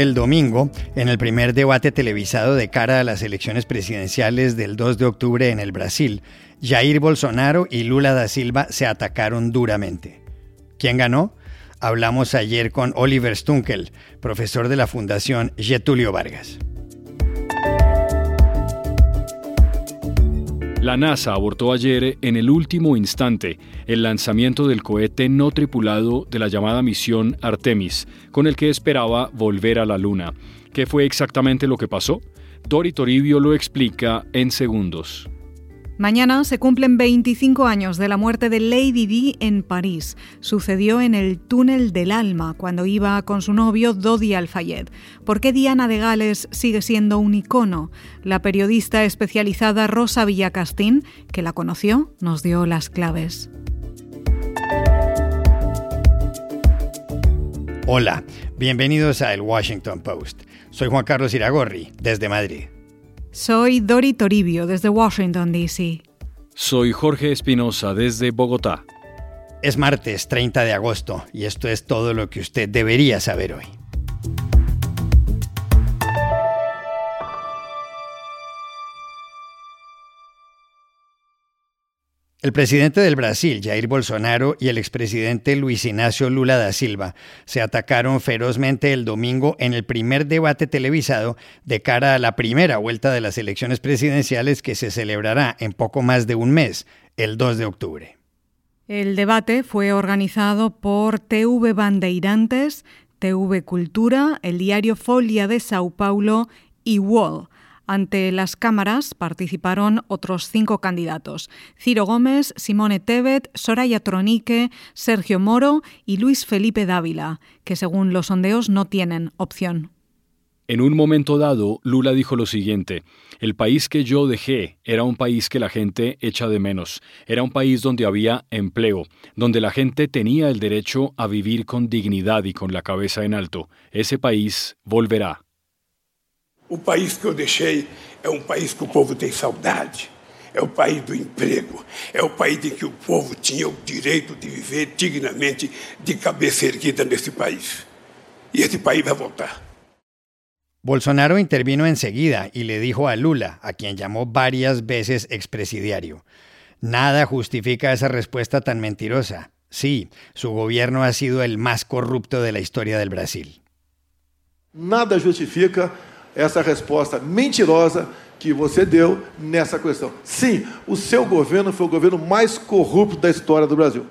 El domingo, en el primer debate televisado de cara a las elecciones presidenciales del 2 de octubre en el Brasil, Jair Bolsonaro y Lula da Silva se atacaron duramente. ¿Quién ganó? Hablamos ayer con Oliver Stunkel, profesor de la Fundación Getulio Vargas. La NASA abortó ayer en el último instante el lanzamiento del cohete no tripulado de la llamada misión Artemis, con el que esperaba volver a la Luna. ¿Qué fue exactamente lo que pasó? Dori Toribio lo explica en segundos. Mañana se cumplen 25 años de la muerte de Lady Di en París. Sucedió en el túnel del alma cuando iba con su novio Dodi Al-Fayed. ¿Por qué Diana de Gales sigue siendo un icono? La periodista especializada Rosa Villacastín, que la conoció, nos dio las claves. Hola, bienvenidos a El Washington Post. Soy Juan Carlos Iragorri, desde Madrid. Soy Dori Toribio desde Washington, D.C. Soy Jorge Espinosa desde Bogotá. Es martes 30 de agosto y esto es todo lo que usted debería saber hoy. El presidente del Brasil, Jair Bolsonaro, y el expresidente Luis Ignacio Lula da Silva se atacaron ferozmente el domingo en el primer debate televisado de cara a la primera vuelta de las elecciones presidenciales que se celebrará en poco más de un mes, el 2 de octubre. El debate fue organizado por TV Bandeirantes, TV Cultura, el diario Folia de Sao Paulo y Wall ante las cámaras participaron otros cinco candidatos: Ciro Gómez, Simone Tebet, Soraya Tronique, Sergio Moro y Luis Felipe Dávila, que según los sondeos no tienen opción. En un momento dado, Lula dijo lo siguiente, el país que yo dejé era un país que la gente echa de menos, era un país donde había empleo, donde la gente tenía el derecho a vivir con dignidad y con la cabeza en alto. Ese país volverá. O país que eu deixei é um país que o povo tem saudade. É o país do emprego. É o país em que o povo tinha o direito de viver dignamente, de cabeça erguida nesse país. E esse país vai voltar. Bolsonaro intervino enseguida y le dijo a Lula, a quien llamó varias veces expresidiario, nada justifica esa respuesta tan mentirosa. Sí, su gobierno ha sido el más corrupto de la historia del Brasil. Nada justifica essa resposta mentirosa que você deu nessa questão. Sim, o seu governo foi o governo mais corrupto da história do Brasil.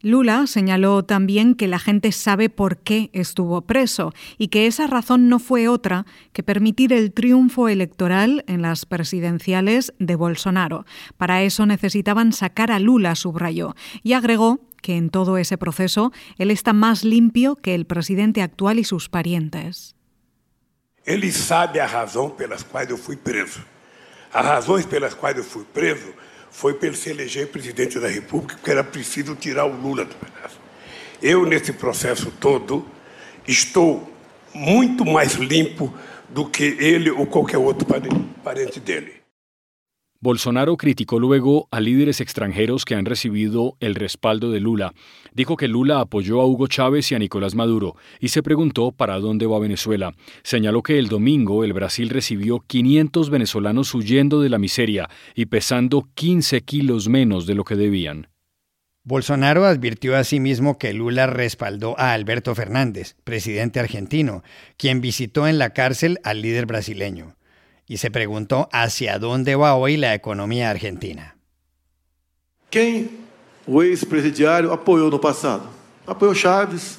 Lula señaló también que la gente sabe por qué estuvo preso y que esa razón no fue otra que permitir el triunfo electoral en las presidenciales de Bolsonaro. Para eso necesitaban sacar a Lula, subrayó, y agregó que en todo ese proceso él está más limpio que el presidente actual y sus parientes. Ele sabe a razão pelas quais eu fui preso. As razões pelas quais eu fui preso foi para ele se eleger presidente da República, porque era preciso tirar o Lula do pedaço. Eu, nesse processo todo, estou muito mais limpo do que ele ou qualquer outro parente dele. Bolsonaro criticó luego a líderes extranjeros que han recibido el respaldo de Lula. Dijo que Lula apoyó a Hugo Chávez y a Nicolás Maduro y se preguntó para dónde va Venezuela. Señaló que el domingo el Brasil recibió 500 venezolanos huyendo de la miseria y pesando 15 kilos menos de lo que debían. Bolsonaro advirtió asimismo que Lula respaldó a Alberto Fernández, presidente argentino, quien visitó en la cárcel al líder brasileño y se preguntó hacia dónde va hoy la economía argentina. Quem o ex-presidiário apoiou no passado? Apoiou Chaves,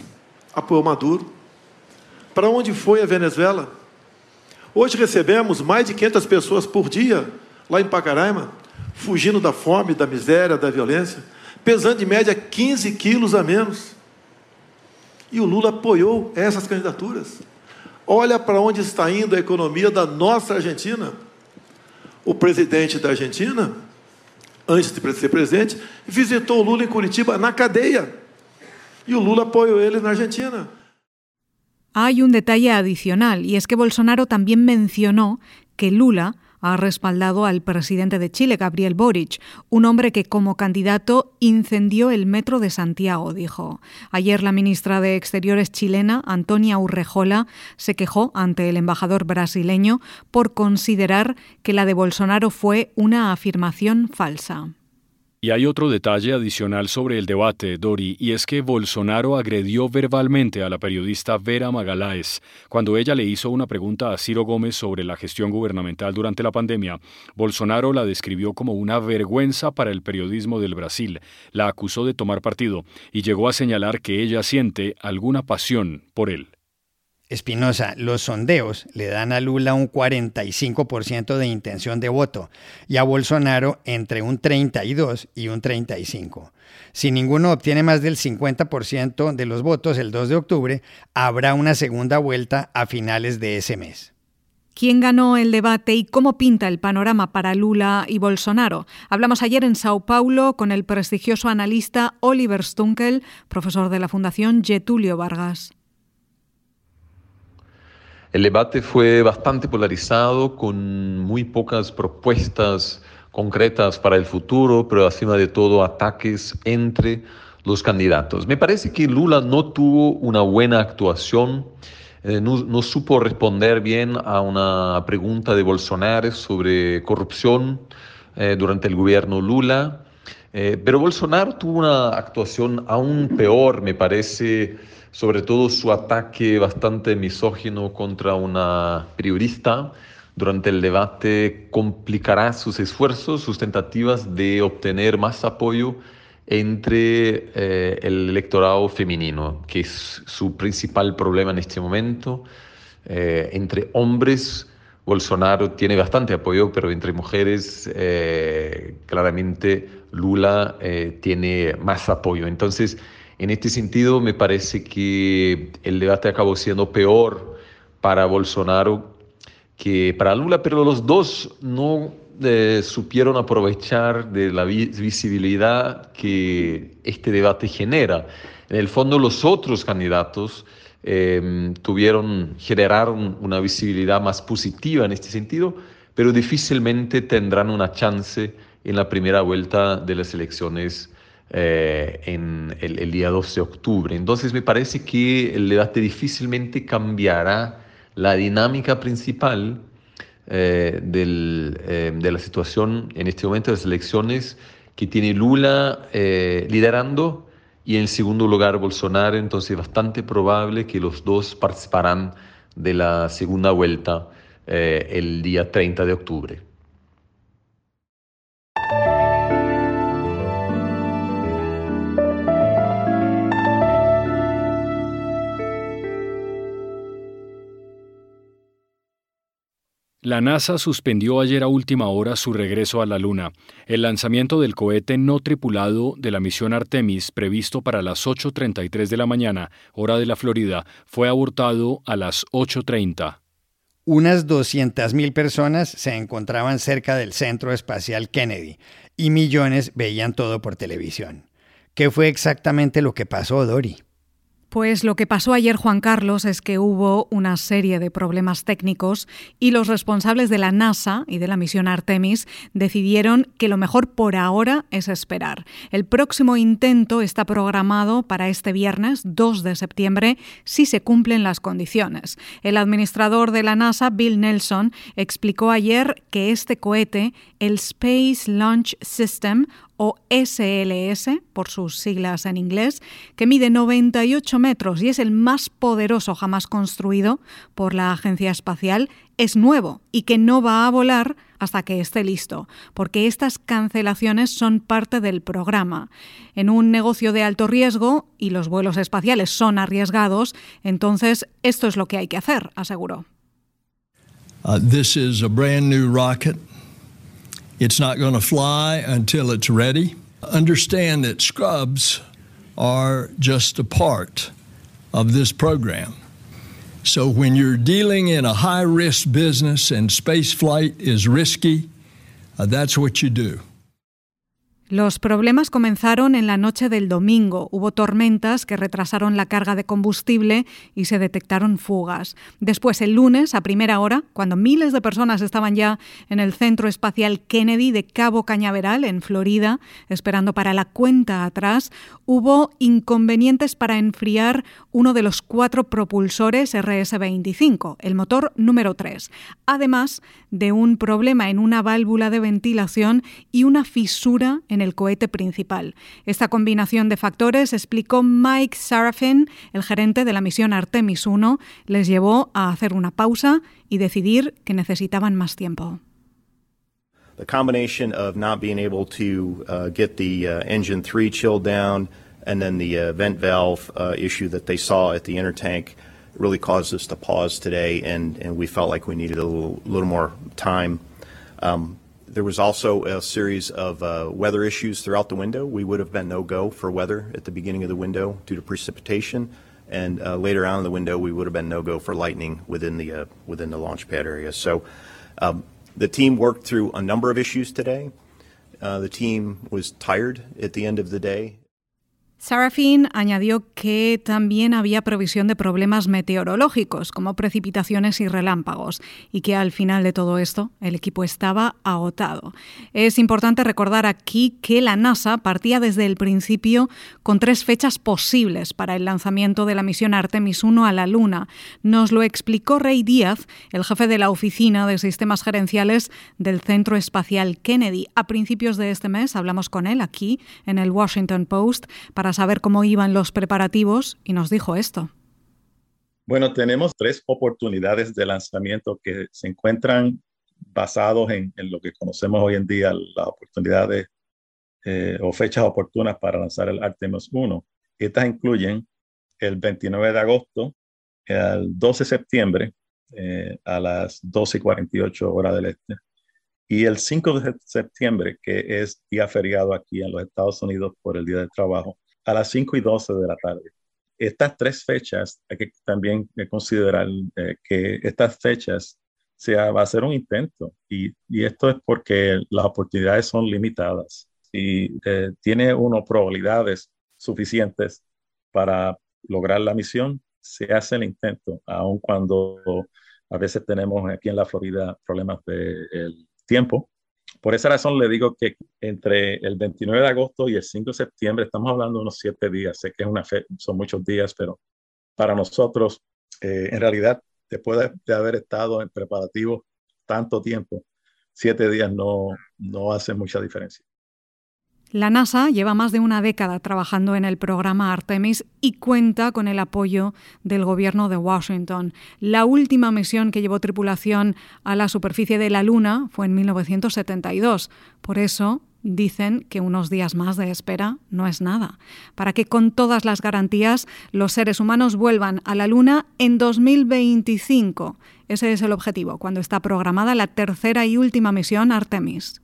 apoiou Maduro. Para onde foi a Venezuela? Hoje recebemos mais de 500 pessoas por dia lá em Pacaraima, fugindo da fome, da miséria, da violência, pesando em média 15 quilos a menos. E o Lula apoiou essas candidaturas. Olha para onde está indo a economia da nossa Argentina. O presidente da Argentina, antes de ser presidente, visitou o Lula em Curitiba na cadeia. Y o Lula apoyó él en Argentina. Hay un detalle adicional y es que Bolsonaro también mencionó que Lula ha respaldado al presidente de Chile, Gabriel Boric, un hombre que como candidato incendió el metro de Santiago, dijo. Ayer la ministra de Exteriores chilena, Antonia Urrejola, se quejó ante el embajador brasileño por considerar que la de Bolsonaro fue una afirmación falsa. Y hay otro detalle adicional sobre el debate, Dori, y es que Bolsonaro agredió verbalmente a la periodista Vera Magaláes. Cuando ella le hizo una pregunta a Ciro Gómez sobre la gestión gubernamental durante la pandemia, Bolsonaro la describió como una vergüenza para el periodismo del Brasil, la acusó de tomar partido y llegó a señalar que ella siente alguna pasión por él. Espinosa, los sondeos le dan a Lula un 45% de intención de voto y a Bolsonaro entre un 32 y un 35. Si ninguno obtiene más del 50% de los votos el 2 de octubre, habrá una segunda vuelta a finales de ese mes. ¿Quién ganó el debate y cómo pinta el panorama para Lula y Bolsonaro? Hablamos ayer en Sao Paulo con el prestigioso analista Oliver Stunkel, profesor de la Fundación Getulio Vargas. El debate fue bastante polarizado, con muy pocas propuestas concretas para el futuro, pero encima de todo ataques entre los candidatos. Me parece que Lula no tuvo una buena actuación, eh, no, supo responder bien a una pregunta de Bolsonaro sobre corrupción eh, durante el gobierno Lula, eh, pero Bolsonaro tuvo una actuación aún peor, me parece sobre todo su ataque bastante misógino contra una periodista durante el debate complicará sus esfuerzos, sus tentativas de obtener más apoyo entre eh, el electorado femenino, que es su principal problema en este momento. Eh, entre hombres, Bolsonaro tiene bastante apoyo, pero entre mujeres, eh, claramente Lula tiene más apoyo. Entonces, en este sentido, me parece que el debate acabó siendo peor para Bolsonaro que para Lula, pero los dos no eh, supieron aprovechar de la visibilidad que este debate genera. En el fondo, los otros candidatos em, tuvieron, generaron una visibilidad más positiva en este sentido, pero difícilmente tendrán una chance en la primera vuelta de las elecciones eh, en el, día 12 de octubre. Entonces me parece que el debate difícilmente cambiará la dinámica principal eh, eh, de la situación en este momento de las elecciones que tiene Lula liderando y en segundo lugar Bolsonaro, entonces es bastante probable que los dos participarán de la segunda vuelta el día 30 de octubre. La NASA suspendió ayer a última hora su regreso a la Luna. El lanzamiento del cohete no tripulado de la misión Artemis, previsto para las 8.33 de la mañana, hora de la Florida, fue abortado a las 8.30. Unas 200.000 personas se encontraban cerca del Centro Espacial Kennedy y millones veían todo por televisión. ¿Qué fue exactamente lo que pasó, Dori? Pues lo que pasó ayer, Juan Carlos, es que hubo una serie de problemas técnicos y los responsables de la NASA y de la misión Artemis decidieron que lo mejor por ahora es esperar. El próximo intento está programado para este viernes 2 de septiembre si se cumplen las condiciones. El administrador de la NASA, Bill Nelson, explicó ayer que este cohete, el Space Launch System o SLS, por sus siglas en inglés, que mide 98 metros y es el más poderoso jamás construido por la Agencia Espacial, es nuevo y que no va a volar hasta que esté listo, porque estas cancelaciones son parte del programa. En un negocio de alto riesgo, y los vuelos espaciales son arriesgados, entonces esto es lo que hay que hacer, aseguró. Uh, this is a brand new rocket. It's not going to fly until it's ready. Understand that scrubs are just a part of this program. So when you're dealing in a high risk business and space flight is risky, uh, that's what you do. Los problemas comenzaron en la noche del domingo. Hubo tormentas que retrasaron la carga de combustible y se detectaron fugas. Después, el lunes, a primera hora, cuando miles de personas estaban ya en el Centro Espacial Kennedy de Cabo Cañaveral, en Florida, esperando para la cuenta atrás, hubo inconvenientes para enfriar uno de los cuatro propulsores RS-25, el motor número 3, además de un problema en una válvula de ventilación y una fisura en el cohete principal. Esta combinación de factores, explicó Mike Sarafin, el gerente de la misión Artemis 1, les llevó a hacer una pausa y decidir que necesitaban más tiempo. The combination of not being able to uh, get the uh, engine 3 chilled down and then the uh, vent valve uh, issue that they saw at the inner tank really caused us to pause today, and, and we felt like we needed a little, little more time. Um, there was also a series of uh, weather issues throughout the window. We would have been no go for weather at the beginning of the window due to precipitation, and uh, later on in the window we would have been no go for lightning within the uh, within the launch pad area. So um, the team worked through a number of issues today. Uh, the team was tired at the end of the day. Sarafin añadió que también había provisión de problemas meteorológicos, como precipitaciones y relámpagos, y que al final de todo esto el equipo estaba agotado. Es importante recordar aquí que la NASA partía desde el principio con tres fechas posibles para el lanzamiento de la misión Artemis 1 a la Luna. Nos lo explicó Ray Díaz, el jefe de la Oficina de Sistemas Gerenciales del Centro Espacial Kennedy. A principios de este mes hablamos con él aquí en el Washington Post para saber cómo iban los preparativos y nos dijo esto. Bueno, tenemos tres oportunidades de lanzamiento que se encuentran basados en, lo que conocemos hoy en día, las oportunidades eh, o fechas oportunas para lanzar el Artemis 1. Estas incluyen el 29 de agosto, el 12 de septiembre eh, a las 12 y 48 horas del este, y el 5 de septiembre, que es día feriado aquí en los Estados Unidos por el Día del Trabajo, a las 5 y 12 de la tarde. Estas tres fechas, hay que también considerar eh, que estas fechas se va a ser un intento. Y, esto es porque las oportunidades son limitadas. Y eh, tiene unas probabilidades suficientes para lograr la misión, se hace el intento, aun cuando a veces tenemos aquí en la Florida problemas de el tiempo por esa razón le digo que entre el 29 de agosto y el 5 de septiembre estamos hablando de unos siete días. Sé que es una fe, son muchos días, pero para nosotros, eh, en realidad, después de, haber estado en preparativo tanto tiempo, siete días no, no hacen mucha diferencia. La NASA lleva más de una década trabajando en el programa Artemis y cuenta con el apoyo del gobierno de Washington. La última misión que llevó tripulación a la superficie de la Luna fue en 1972. Por eso dicen que unos días más de espera no es nada, para que con todas las garantías los seres humanos vuelvan a la Luna en 2025. Ese es el objetivo, cuando está programada la tercera y última misión Artemis.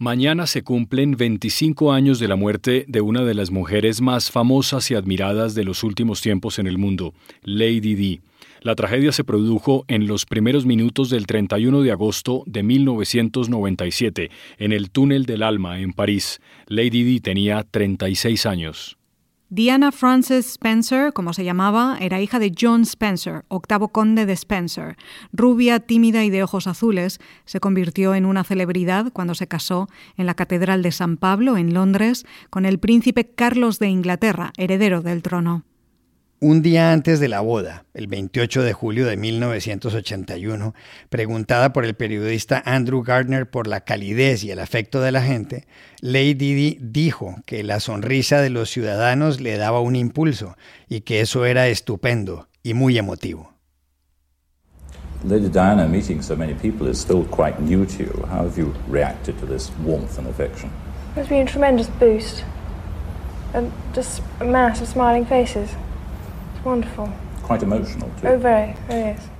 Mañana se cumplen 25 años de la muerte de una de las mujeres más famosas y admiradas de los últimos tiempos en el mundo, Lady Di. La tragedia se produjo en los primeros minutos del 31 de agosto de 1997 en el Túnel del Alma en París. Lady Di tenía 36 años. Diana Frances Spencer, como se llamaba, era hija de John Spencer, octavo conde de Spencer. Rubia, tímida y de ojos azules, se convirtió en una celebridad cuando se casó en la Catedral de San Pablo, en Londres, con el príncipe Carlos de Inglaterra, heredero del trono. Un día antes de la boda, el 28 de julio de 1981, preguntada por el periodista Andrew Gardner por la calidez y el afecto de la gente, Lady Di dijo que la sonrisa de los ciudadanos le daba un impulso y que eso era estupendo y muy emotivo. Lady Diana meeting so many people is still quite new to you. How have you reacted to this warmth and affection? It's been a tremendous boost. And just a mass of smiling faces. Wonderful. Quite emotional, too. Oh, very, very is.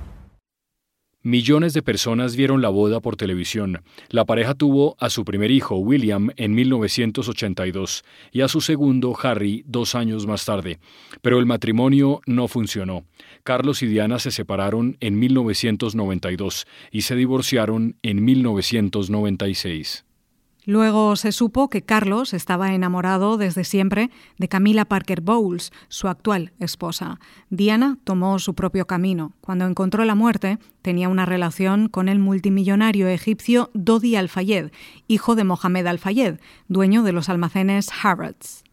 Millones de personas vieron la boda por televisión. La pareja tuvo a su primer hijo, William, en 1982 y a su segundo, Harry, dos años más tarde. Pero el matrimonio no funcionó. Carlos y Diana se separaron en 1992 y se divorciaron en 1996. Luego se supo que Carlos estaba enamorado desde siempre de Camila Parker Bowles, su actual esposa. Diana tomó su propio camino. Cuando encontró la muerte, tenía una relación con el multimillonario egipcio Dodi Al-Fayed, hijo de Mohamed Al-Fayed, dueño de los almacenes Harrods.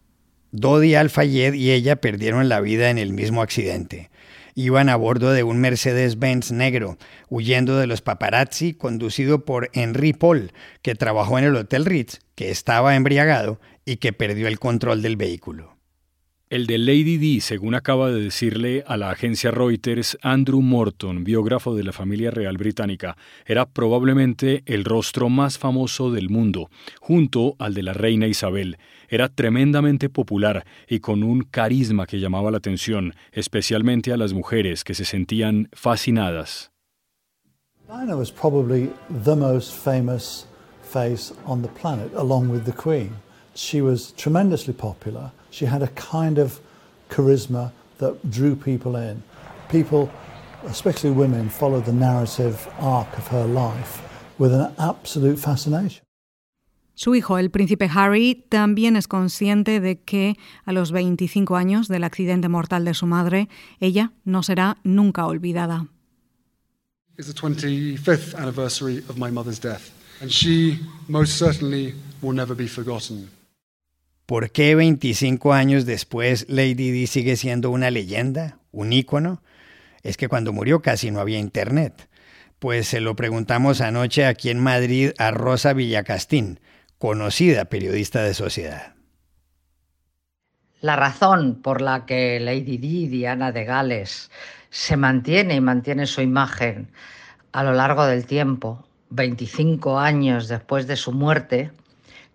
Dodi Al-Fayed y ella perdieron la vida en el mismo accidente iban a bordo de un Mercedes-Benz negro, huyendo de los paparazzi, conducido por Henry Paul, que trabajó en el Hotel Ritz, que estaba embriagado y que perdió el control del vehículo. El de Lady D, según acaba de decirle a la agencia Reuters Andrew Morton, biógrafo de la familia real británica, era probablemente el rostro más famoso del mundo, junto al de la reina Isabel. Era tremendamente popular y con un carisma que llamaba la atención, especialmente a las mujeres que se sentían fascinadas. Diana was probably the most famous face on the planet, along with the Queen. She was tremendously popular. She had a kind of charisma that drew people in. People, especially women, followed the narrative arc of her life with an absolute fascination. Su hijo, el príncipe Harry, también es consciente de que a los 25 años del accidente mortal de su madre, ella no será nunca olvidada. It's the 25th anniversary of my mother's death, and she most certainly will never be forgotten. ¿Por qué 25 años después Lady Di sigue siendo una leyenda, un ícono? Es que cuando murió casi no había internet. Pues se lo preguntamos anoche aquí en Madrid a Rosa Villacastín, conocida periodista de sociedad. La razón por la que Lady Di, Diana de Gales, se mantiene y mantiene su imagen a lo largo del tiempo, 25 años después de su muerte,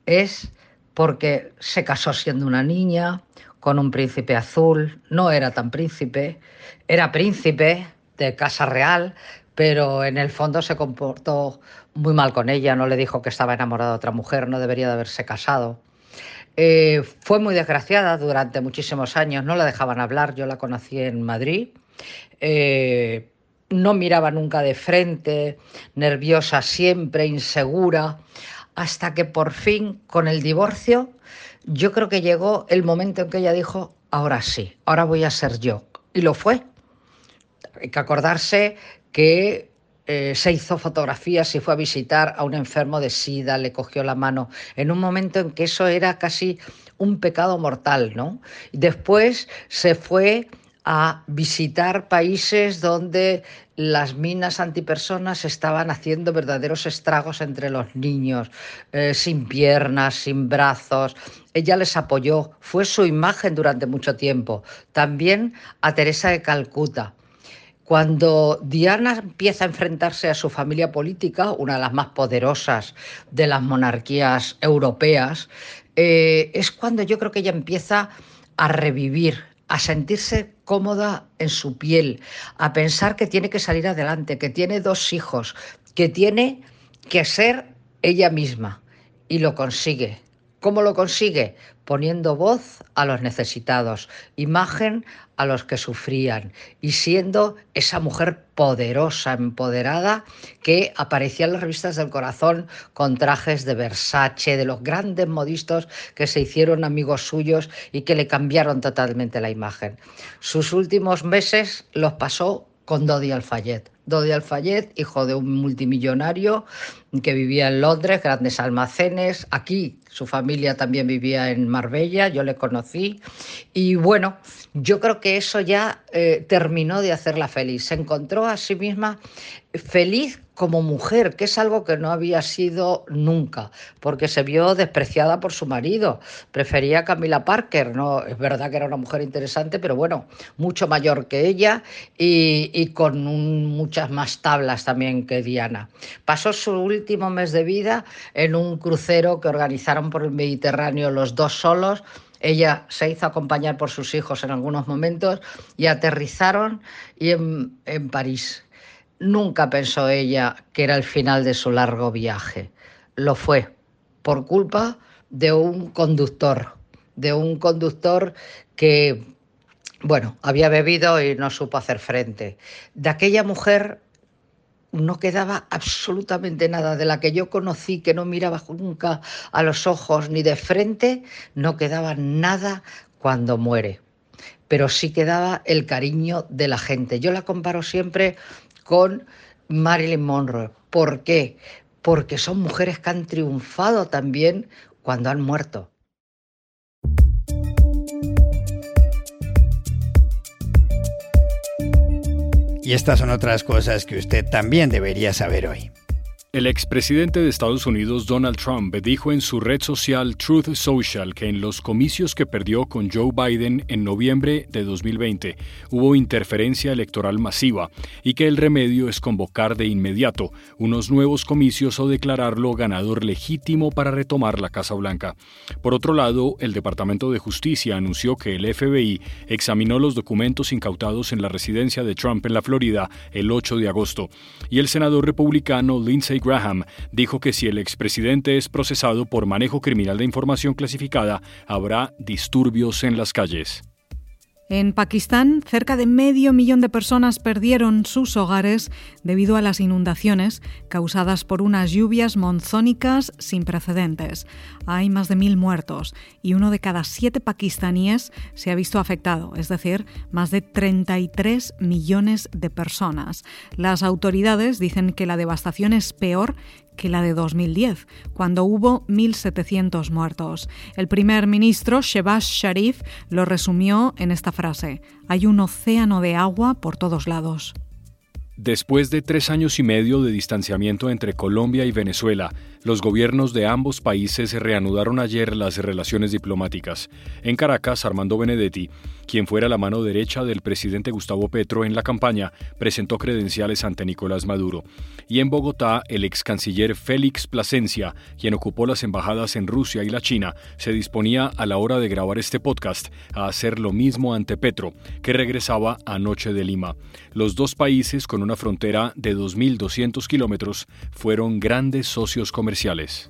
es porque se casó siendo una niña con un príncipe azul, no era tan príncipe, era príncipe de casa real, pero en el fondo se comportó muy mal con ella, no le dijo que estaba enamorado de otra mujer, no debería de haberse casado. Eh, fue muy desgraciada durante muchísimos años, no la dejaban hablar, yo la conocí en Madrid. Eh, no miraba nunca de frente, nerviosa siempre, insegura hasta que por fin, con el divorcio, yo creo que llegó el momento en que ella dijo, ahora sí, ahora voy a ser yo. Y lo fue. Hay que acordarse que eh, se hizo fotografías y fue a visitar a un enfermo de SIDA, le cogió la mano, en un momento en que eso era casi un pecado mortal, ¿no? Después se fue a visitar países donde las minas antipersonas estaban haciendo verdaderos estragos entre los niños, eh, sin piernas, sin brazos. Ella les apoyó, fue su imagen durante mucho tiempo. También a Teresa de Calcuta. Cuando Diana empieza a enfrentarse a su familia política, una de las más poderosas de las monarquías europeas, eh, es cuando yo creo que ella empieza a revivir a sentirse cómoda en su piel, a pensar que tiene que salir adelante, que tiene dos hijos, que tiene que ser ella misma. Y lo consigue. ¿Cómo lo consigue? Poniendo voz a los necesitados, imagen a los que sufrían y siendo esa mujer poderosa, empoderada, que aparecía en las revistas del corazón con trajes de Versace, de los grandes modistos que se hicieron amigos suyos y que le cambiaron totalmente la imagen. Sus últimos meses los pasó con Dodi Al-Fayed. Dodi Al-Fayed, hijo de un multimillonario que vivía en Londres, grandes almacenes. Aquí su familia también vivía en Marbella, yo le conocí. Y bueno, yo creo que eso ya eh, terminó de hacerla feliz. Se encontró a sí misma feliz como mujer, que es algo que no había sido nunca, porque se vio despreciada por su marido. Prefería a Camila Parker, no, es verdad que era una mujer interesante, pero bueno, mucho mayor que ella y, con muchas más tablas también que Diana. Pasó su último mes de vida en un crucero que organizaron por el Mediterráneo los dos solos. Ella se hizo acompañar por sus hijos en algunos momentos y aterrizaron en París Nunca pensó ella que era el final de su largo viaje. Lo fue, por culpa de un conductor, de un conductor que, bueno, había bebido y no supo hacer frente. De aquella mujer no quedaba absolutamente nada. De la que yo conocí, que no miraba nunca a los ojos ni de frente, no quedaba nada cuando muere. Pero sí quedaba el cariño de la gente. Yo la comparo siempre con Marilyn Monroe. ¿Por qué? Porque son mujeres que han triunfado también cuando han muerto. Y estas son otras cosas que usted también debería saber hoy. El expresidente de Estados Unidos Donald Trump dijo en su red social Truth Social que en los comicios que perdió con Joe Biden en noviembre de 2020 hubo interferencia electoral masiva y que el remedio es convocar de inmediato unos nuevos comicios o declararlo ganador legítimo para retomar la Casa Blanca. Por otro lado, el Departamento de Justicia anunció que el FBI examinó los documentos incautados en la residencia de Trump en la Florida el 8 de agosto y el senador republicano Lindsey Graham dijo que si el expresidente es procesado por manejo criminal de información clasificada, habrá disturbios en las calles. En Pakistán, cerca de medio millón de personas perdieron sus hogares debido a las inundaciones causadas por unas lluvias monzónicas sin precedentes. Hay más de mil muertos y uno de cada siete pakistaníes se ha visto afectado, es decir, más de 33 millones de personas. Las autoridades dicen que la devastación es peor que la de 2010, cuando hubo 1.700 muertos. El primer ministro, Shehbaz Sharif, lo resumió en esta frase, hay un océano de agua por todos lados. Después de tres años y medio de distanciamiento entre Colombia y Venezuela, los gobiernos de ambos países reanudaron ayer las relaciones diplomáticas. En Caracas, Armando Benedetti, quien fuera la mano derecha del presidente Gustavo Petro en la campaña, presentó credenciales ante Nicolás Maduro. Y en Bogotá, el ex canciller Félix Plasencia, quien ocupó las embajadas en Rusia y la China, se disponía a la hora de grabar este podcast a hacer lo mismo ante Petro, que regresaba anoche de Lima. Los dos países, con una frontera de 2.200 kilómetros, fueron grandes socios comerciales.